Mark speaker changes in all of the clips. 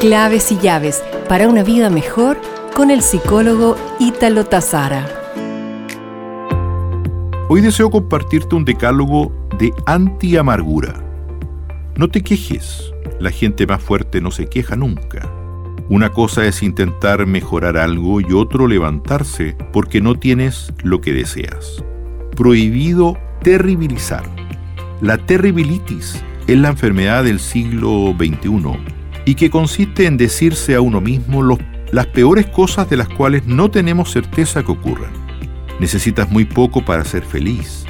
Speaker 1: Claves y llaves para una vida mejor con el psicólogo Ítalo Tazara.
Speaker 2: Hoy deseo compartirte un decálogo de anti-amargura. No te quejes, la gente más fuerte no se queja nunca. Una cosa es intentar mejorar algo y otro levantarse porque no tienes lo que deseas. Prohibido terribilizar. La terribilitis es la enfermedad del siglo XXI y que consiste en decirse a uno mismo las peores cosas de las cuales no tenemos certeza que ocurran. Necesitas muy poco para ser feliz.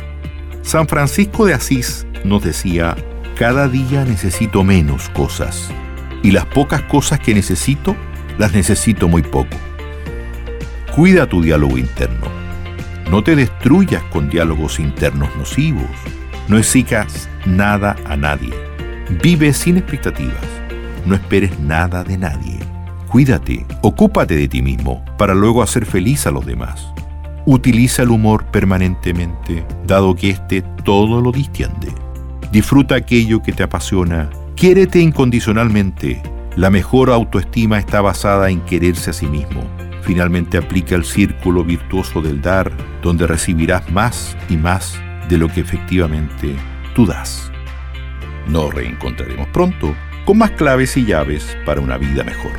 Speaker 2: San Francisco de Asís nos decía, cada día necesito menos cosas y las pocas cosas que necesito las necesito muy poco. Cuida tu diálogo interno. No te destruyas con diálogos internos nocivos. No exijas nada a nadie. Vive sin expectativas no esperes nada de nadie. Cuídate, ocúpate de ti mismo para luego hacer feliz a los demás. Utiliza el humor permanentemente, dado que éste todo lo distiende. Disfruta aquello que te apasiona. Quiérete incondicionalmente. La mejor autoestima está basada en quererse a sí mismo. Finalmente aplica el círculo virtuoso del dar, donde recibirás más y más de lo que efectivamente tú das. Nos reencontraremos pronto con más claves y llaves para una vida mejor.